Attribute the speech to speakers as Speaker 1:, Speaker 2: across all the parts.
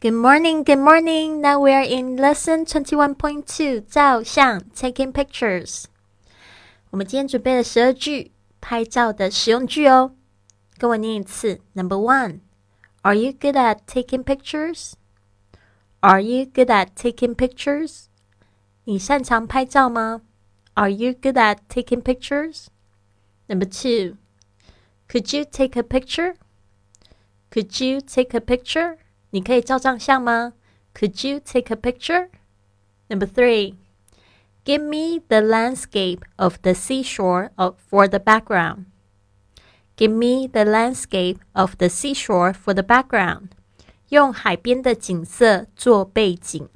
Speaker 1: Good morning, good morning. Now we are in lesson twenty one point two，照相 taking pictures。我们今天准备了十二句拍照的实用句哦，跟我念一次。Number one, Are you good at taking pictures? Are you good at taking pictures? 你擅长拍照吗？Are you good at taking pictures? Number two, Could you take a picture? Could you take a picture? 你可以照张相吗？Could you take a picture? Number three, give me the landscape of the seashore of, for the background. Give me the landscape of the seashore for the background. 用海边的景色做背景。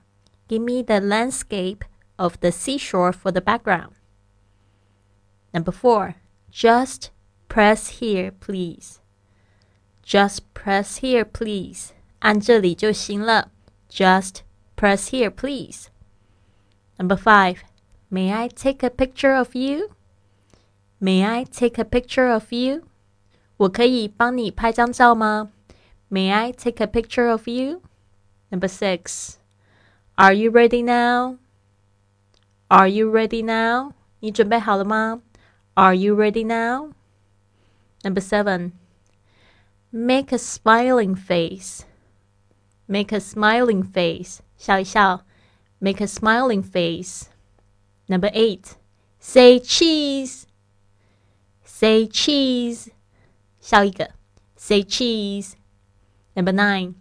Speaker 1: Give me the landscape of the seashore for the background. Number four, just press here, please. Just press here, please. 按这里就行了。Just press here, please. Number five, may I take a picture of you? May I take a picture of you? 我可以帮你拍张照吗？May I take a picture of you? Number six, are you ready now? Are you ready now? 你准备好了吗？Are you ready now? Number seven, make a smiling face. Make a smiling face. 笑一笑。Make a smiling face. Number eight. Say cheese. Say cheese. 笑一个。Say cheese. Number nine.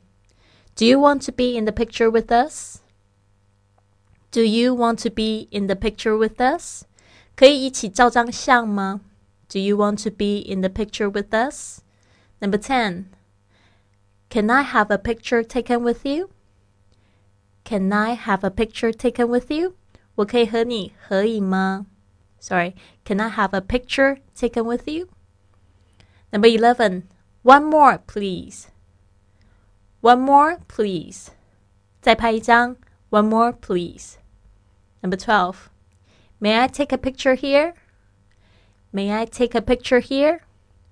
Speaker 1: Do you want to be in the picture with us? Do you want to be in the picture with us? 可以一起照张相吗？Do you want to be in the picture with us? Number ten. Can I have a picture taken with you? Can I have a picture taken with you? 我可以和你合影吗？Sorry, can I have a picture taken with you? Number 11. One more, please. One more, please. 再拍一张. One more, please. Number 12. May I take a picture here? May I take a picture here?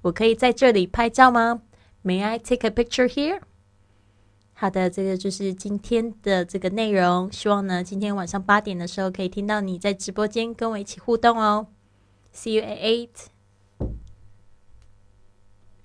Speaker 1: 我可以在这里拍照吗 ？May I take a picture here？好的，这个就是今天的这个内容。希望呢，今天晚上八点的时候可以听到你在直播间跟我一起互动哦。See you at eight.